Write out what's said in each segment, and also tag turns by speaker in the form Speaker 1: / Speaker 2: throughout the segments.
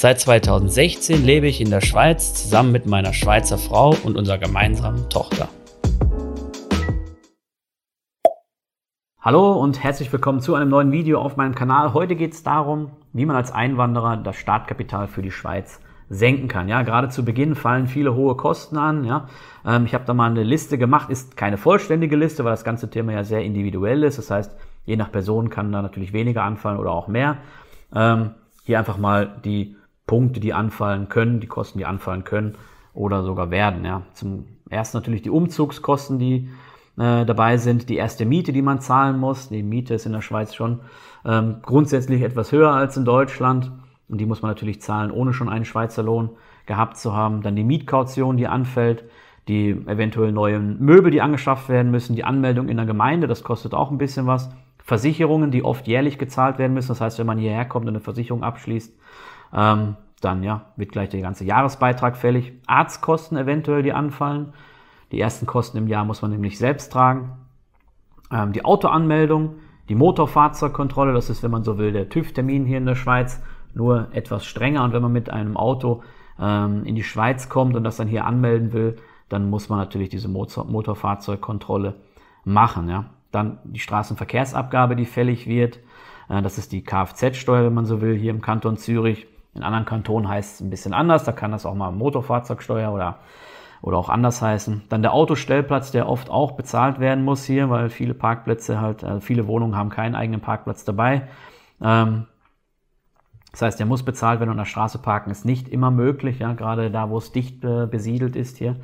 Speaker 1: Seit 2016 lebe ich in der Schweiz zusammen mit meiner Schweizer Frau und unserer gemeinsamen Tochter.
Speaker 2: Hallo und herzlich willkommen zu einem neuen Video auf meinem Kanal. Heute geht es darum, wie man als Einwanderer das Startkapital für die Schweiz senken kann. Ja, gerade zu Beginn fallen viele hohe Kosten an. Ja, ähm, ich habe da mal eine Liste gemacht, ist keine vollständige Liste, weil das ganze Thema ja sehr individuell ist. Das heißt, je nach Person kann da natürlich weniger anfallen oder auch mehr. Ähm, hier einfach mal die Punkte, die anfallen können, die Kosten, die anfallen können oder sogar werden. Ja, zum ersten natürlich die Umzugskosten, die äh, dabei sind, die erste Miete, die man zahlen muss. Die Miete ist in der Schweiz schon ähm, grundsätzlich etwas höher als in Deutschland. Und die muss man natürlich zahlen, ohne schon einen Schweizer Lohn gehabt zu haben. Dann die Mietkaution, die anfällt, die eventuell neuen Möbel, die angeschafft werden müssen, die Anmeldung in der Gemeinde, das kostet auch ein bisschen was. Versicherungen, die oft jährlich gezahlt werden müssen. Das heißt, wenn man hierher kommt und eine Versicherung abschließt, ähm, dann ja, wird gleich der ganze Jahresbeitrag fällig. Arztkosten eventuell, die anfallen. Die ersten Kosten im Jahr muss man nämlich selbst tragen. Ähm, die Autoanmeldung, die Motorfahrzeugkontrolle, das ist, wenn man so will, der TÜV-Termin hier in der Schweiz nur etwas strenger. Und wenn man mit einem Auto ähm, in die Schweiz kommt und das dann hier anmelden will, dann muss man natürlich diese Motor Motorfahrzeugkontrolle machen. Ja. Dann die Straßenverkehrsabgabe, die fällig wird. Äh, das ist die Kfz-Steuer, wenn man so will, hier im Kanton Zürich. In anderen Kantonen heißt es ein bisschen anders. Da kann das auch mal Motorfahrzeugsteuer oder, oder auch anders heißen. Dann der Autostellplatz, der oft auch bezahlt werden muss hier, weil viele Parkplätze halt, äh, viele Wohnungen haben keinen eigenen Parkplatz dabei. Ähm, das heißt, der muss bezahlt werden und an der Straße parken ist nicht immer möglich, ja, gerade da, wo es dicht äh, besiedelt ist hier.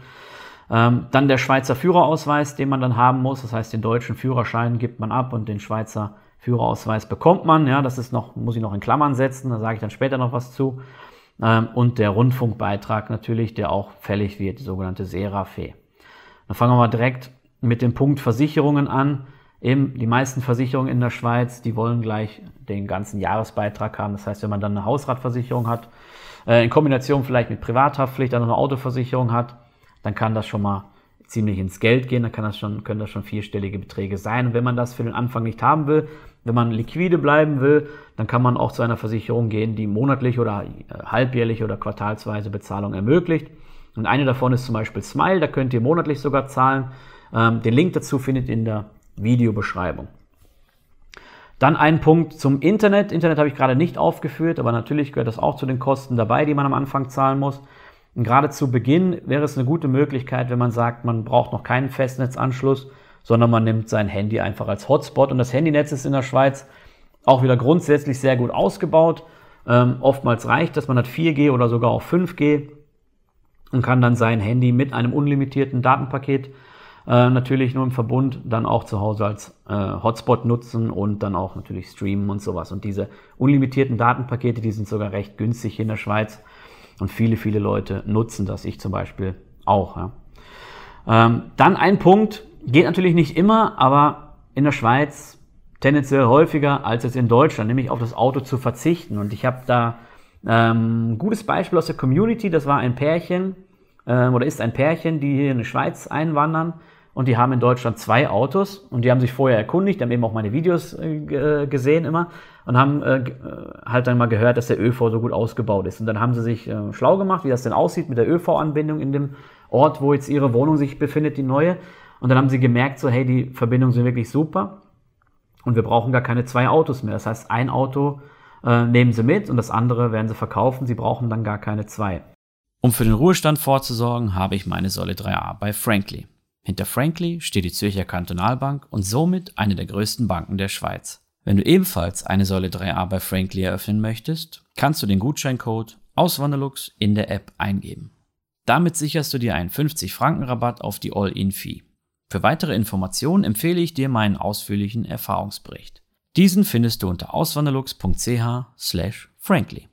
Speaker 2: Ähm, dann der Schweizer Führerausweis, den man dann haben muss. Das heißt, den deutschen Führerschein gibt man ab und den Schweizer Führerausweis bekommt man. Ja, das ist noch, muss ich noch in Klammern setzen, da sage ich dann später noch was zu. Ähm, und der Rundfunkbeitrag natürlich, der auch fällig wird, die sogenannte Serafe. Dann fangen wir mal direkt mit dem Punkt Versicherungen an. Eben die meisten Versicherungen in der Schweiz, die wollen gleich den ganzen Jahresbeitrag haben. Das heißt, wenn man dann eine Hausratversicherung hat, äh, in Kombination vielleicht mit Privathaftpflicht, dann noch eine Autoversicherung hat, dann kann das schon mal ziemlich ins Geld gehen, dann kann das schon, können das schon vierstellige Beträge sein. Und wenn man das für den Anfang nicht haben will, wenn man liquide bleiben will, dann kann man auch zu einer Versicherung gehen, die monatlich oder äh, halbjährlich oder quartalsweise Bezahlung ermöglicht. Und eine davon ist zum Beispiel Smile, da könnt ihr monatlich sogar zahlen. Ähm, den Link dazu findet ihr in der Videobeschreibung. Dann ein Punkt zum Internet. Internet habe ich gerade nicht aufgeführt, aber natürlich gehört das auch zu den Kosten dabei, die man am Anfang zahlen muss. Und gerade zu Beginn wäre es eine gute Möglichkeit, wenn man sagt, man braucht noch keinen Festnetzanschluss, sondern man nimmt sein Handy einfach als Hotspot. Und das Handynetz ist in der Schweiz auch wieder grundsätzlich sehr gut ausgebaut. Ähm, oftmals reicht das, man hat 4G oder sogar auch 5G und kann dann sein Handy mit einem unlimitierten Datenpaket äh, natürlich nur im Verbund dann auch zu Hause als äh, Hotspot nutzen und dann auch natürlich streamen und sowas. Und diese unlimitierten Datenpakete, die sind sogar recht günstig hier in der Schweiz und viele, viele Leute nutzen das, ich zum Beispiel auch. Ja. Ähm, dann ein Punkt, geht natürlich nicht immer, aber in der Schweiz tendenziell häufiger als es in Deutschland, nämlich auf das Auto zu verzichten. Und ich habe da ähm, ein gutes Beispiel aus der Community, das war ein Pärchen, äh, oder ist ein Pärchen, die hier in die Schweiz einwandern und die haben in Deutschland zwei Autos und die haben sich vorher erkundigt, die haben eben auch meine Videos äh, gesehen immer und haben äh, äh, halt dann mal gehört, dass der ÖV so gut ausgebaut ist. Und dann haben sie sich äh, schlau gemacht, wie das denn aussieht mit der ÖV-Anbindung in dem Ort, wo jetzt ihre Wohnung sich befindet, die neue. Und dann haben sie gemerkt, so hey, die Verbindungen sind wirklich super und wir brauchen gar keine zwei Autos mehr. Das heißt, ein Auto äh, nehmen sie mit und das andere werden sie verkaufen. Sie brauchen dann gar keine zwei.
Speaker 1: Um für den Ruhestand vorzusorgen, habe ich meine Säule 3a bei Frankly. Hinter Frankly steht die Zürcher Kantonalbank und somit eine der größten Banken der Schweiz. Wenn du ebenfalls eine Säule 3a bei Frankly eröffnen möchtest, kannst du den Gutscheincode Auswanderlux in der App eingeben. Damit sicherst du dir einen 50 Franken Rabatt auf die All-In-Fee. Für weitere Informationen empfehle ich dir meinen ausführlichen Erfahrungsbericht. Diesen findest du unter auswanderlux.ch/frankly.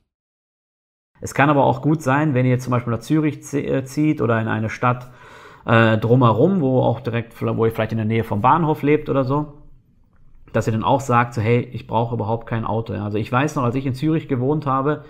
Speaker 2: Es kann aber auch gut sein, wenn ihr zum Beispiel nach Zürich zieht oder in eine Stadt äh, drumherum, wo auch direkt, wo ihr vielleicht in der Nähe vom Bahnhof lebt oder so, dass ihr dann auch sagt, so, hey, ich brauche überhaupt kein Auto. Also ich weiß noch, als ich in Zürich gewohnt habe,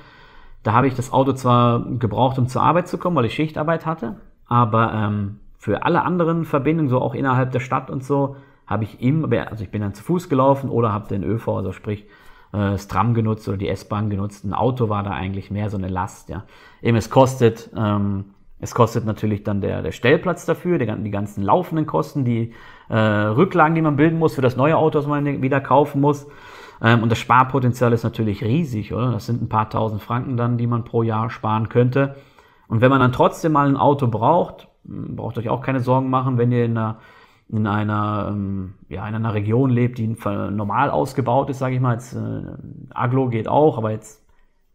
Speaker 2: da habe ich das Auto zwar gebraucht, um zur Arbeit zu kommen, weil ich Schichtarbeit hatte, aber ähm, für alle anderen Verbindungen, so auch innerhalb der Stadt und so, habe ich immer, also ich bin dann zu Fuß gelaufen oder habe den ÖV, also sprich äh, das Tram genutzt oder die S-Bahn genutzt. Ein Auto war da eigentlich mehr so eine Last, ja. Eben es kostet, ähm, es kostet natürlich dann der, der Stellplatz dafür, die, die ganzen laufenden Kosten, die äh, Rücklagen, die man bilden muss für das neue Auto, das man wieder kaufen muss. Ähm, und das Sparpotenzial ist natürlich riesig, oder? Das sind ein paar tausend Franken dann, die man pro Jahr sparen könnte. Und wenn man dann trotzdem mal ein Auto braucht, hm, braucht euch auch keine Sorgen machen, wenn ihr in einer, in einer, ähm, ja, in einer Region lebt, die normal ausgebaut ist, sage ich mal. Jetzt, äh, Aglo geht auch, aber jetzt,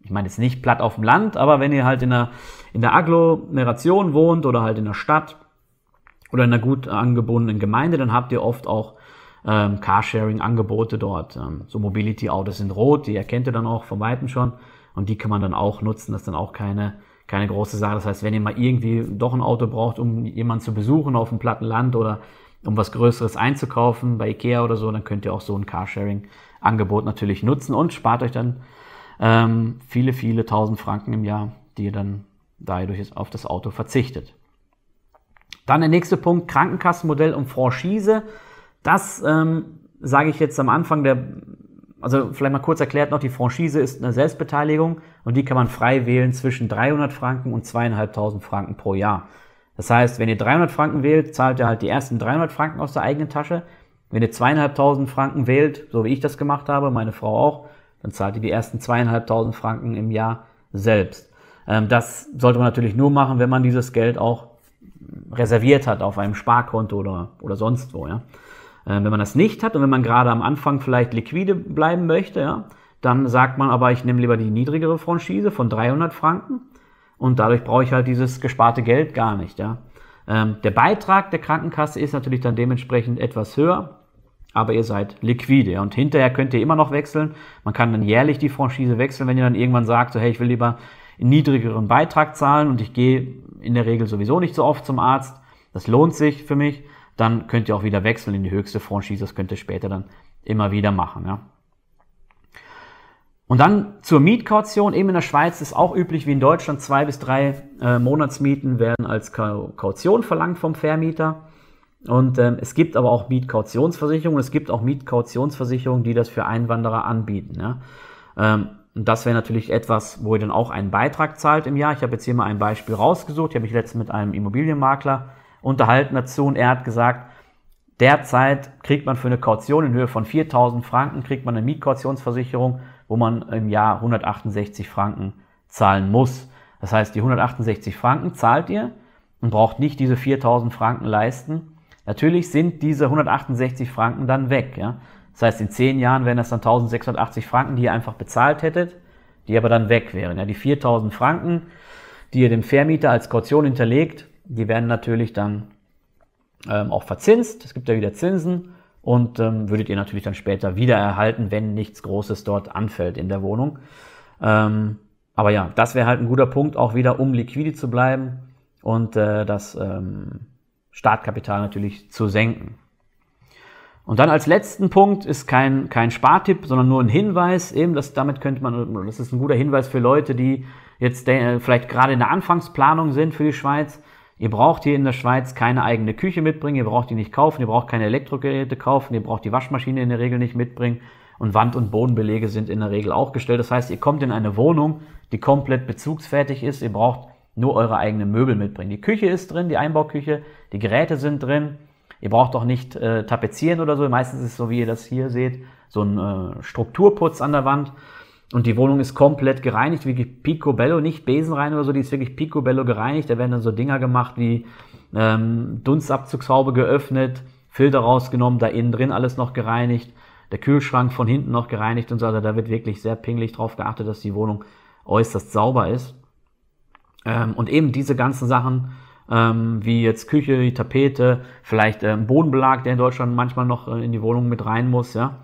Speaker 2: ich meine jetzt nicht platt auf dem Land, aber wenn ihr halt in der, in der Agglomeration wohnt oder halt in der Stadt oder in einer gut angebundenen Gemeinde, dann habt ihr oft auch ähm, Carsharing-Angebote dort. Ähm, so Mobility-Autos sind rot, die erkennt ihr dann auch von Weitem schon und die kann man dann auch nutzen. Das ist dann auch keine, keine große Sache. Das heißt, wenn ihr mal irgendwie doch ein Auto braucht, um jemanden zu besuchen auf dem platten Land oder um was Größeres einzukaufen bei Ikea oder so, dann könnt ihr auch so ein Carsharing-Angebot natürlich nutzen und spart euch dann ähm, viele, viele tausend Franken im Jahr, die ihr dann dadurch auf das Auto verzichtet. Dann der nächste Punkt, Krankenkassenmodell und Franchise. Das ähm, sage ich jetzt am Anfang der, also vielleicht mal kurz erklärt noch, die Franchise ist eine Selbstbeteiligung und die kann man frei wählen zwischen 300 Franken und zweieinhalbtausend Franken pro Jahr. Das heißt, wenn ihr 300 Franken wählt, zahlt ihr halt die ersten 300 Franken aus der eigenen Tasche. Wenn ihr zweieinhalbtausend Franken wählt, so wie ich das gemacht habe, meine Frau auch, dann zahlt ihr die ersten zweieinhalbtausend Franken im Jahr selbst. Ähm, das sollte man natürlich nur machen, wenn man dieses Geld auch reserviert hat auf einem Sparkonto oder, oder sonst wo. Ja. Äh, wenn man das nicht hat und wenn man gerade am Anfang vielleicht liquide bleiben möchte, ja, dann sagt man aber, ich nehme lieber die niedrigere Franchise von 300 Franken und dadurch brauche ich halt dieses gesparte Geld gar nicht. Ja. Ähm, der Beitrag der Krankenkasse ist natürlich dann dementsprechend etwas höher, aber ihr seid liquide. Und hinterher könnt ihr immer noch wechseln. Man kann dann jährlich die Franchise wechseln, wenn ihr dann irgendwann sagt, so, hey, ich will lieber einen niedrigeren Beitrag zahlen und ich gehe in der Regel sowieso nicht so oft zum Arzt. Das lohnt sich für mich dann könnt ihr auch wieder wechseln in die höchste Franchise. Das könnt ihr später dann immer wieder machen. Ja. Und dann zur Mietkaution. Eben in der Schweiz ist auch üblich wie in Deutschland. Zwei bis drei äh, Monatsmieten werden als Kaution verlangt vom Vermieter. Und ähm, es gibt aber auch Mietkautionsversicherungen. Es gibt auch Mietkautionsversicherungen, die das für Einwanderer anbieten. Ja. Ähm, und das wäre natürlich etwas, wo ihr dann auch einen Beitrag zahlt im Jahr. Ich habe jetzt hier mal ein Beispiel rausgesucht. Ich habe mich letztens mit einem Immobilienmakler unterhalten dazu und er hat gesagt, derzeit kriegt man für eine Kaution in Höhe von 4000 Franken, kriegt man eine Mietkautionsversicherung, wo man im Jahr 168 Franken zahlen muss. Das heißt, die 168 Franken zahlt ihr und braucht nicht diese 4000 Franken leisten. Natürlich sind diese 168 Franken dann weg. Ja? Das heißt, in 10 Jahren wären das dann 1680 Franken, die ihr einfach bezahlt hättet, die aber dann weg wären. Ja? Die 4000 Franken, die ihr dem Vermieter als Kaution hinterlegt, die werden natürlich dann ähm, auch verzinst. Es gibt ja wieder Zinsen und ähm, würdet ihr natürlich dann später wieder erhalten, wenn nichts Großes dort anfällt in der Wohnung. Ähm, aber ja, das wäre halt ein guter Punkt, auch wieder um liquide zu bleiben und äh, das ähm, Startkapital natürlich zu senken. Und dann als letzten Punkt ist kein, kein Spartipp, sondern nur ein Hinweis. Eben, das, damit könnte man, das ist ein guter Hinweis für Leute, die jetzt äh, vielleicht gerade in der Anfangsplanung sind für die Schweiz. Ihr braucht hier in der Schweiz keine eigene Küche mitbringen, ihr braucht die nicht kaufen, ihr braucht keine Elektrogeräte kaufen, ihr braucht die Waschmaschine in der Regel nicht mitbringen und Wand- und Bodenbelege sind in der Regel auch gestellt. Das heißt, ihr kommt in eine Wohnung, die komplett bezugsfertig ist, ihr braucht nur eure eigenen Möbel mitbringen. Die Küche ist drin, die Einbauküche, die Geräte sind drin. Ihr braucht auch nicht äh, tapezieren oder so. Meistens ist es so, wie ihr das hier seht, so ein äh, Strukturputz an der Wand. Und die Wohnung ist komplett gereinigt, wie picobello, nicht besenrein oder so, die ist wirklich picobello gereinigt. Da werden dann so Dinger gemacht wie ähm, Dunstabzugshaube geöffnet, Filter rausgenommen, da innen drin alles noch gereinigt, der Kühlschrank von hinten noch gereinigt und so. Also da wird wirklich sehr pingelig drauf geachtet, dass die Wohnung äußerst sauber ist. Ähm, und eben diese ganzen Sachen, ähm, wie jetzt Küche, Tapete, vielleicht ähm, Bodenbelag, der in Deutschland manchmal noch äh, in die Wohnung mit rein muss, ja.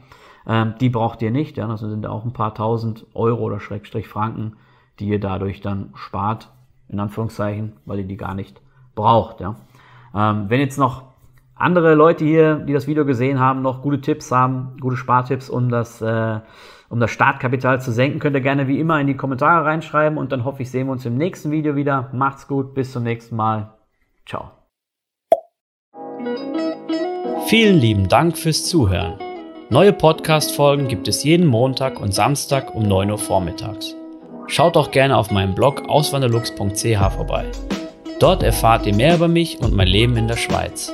Speaker 2: Ähm, die braucht ihr nicht, ja, das sind auch ein paar tausend Euro oder Schrägstrich Franken, die ihr dadurch dann spart, in Anführungszeichen, weil ihr die gar nicht braucht. Ja. Ähm, wenn jetzt noch andere Leute hier, die das Video gesehen haben, noch gute Tipps haben, gute Spartipps, um das, äh, um das Startkapital zu senken, könnt ihr gerne wie immer in die Kommentare reinschreiben und dann hoffe ich, sehen wir uns im nächsten Video wieder. Macht's gut, bis zum nächsten Mal. Ciao.
Speaker 1: Vielen lieben Dank fürs Zuhören. Neue Podcast-Folgen gibt es jeden Montag und Samstag um 9 Uhr vormittags. Schaut auch gerne auf meinem Blog auswanderlux.ch vorbei. Dort erfahrt ihr mehr über mich und mein Leben in der Schweiz.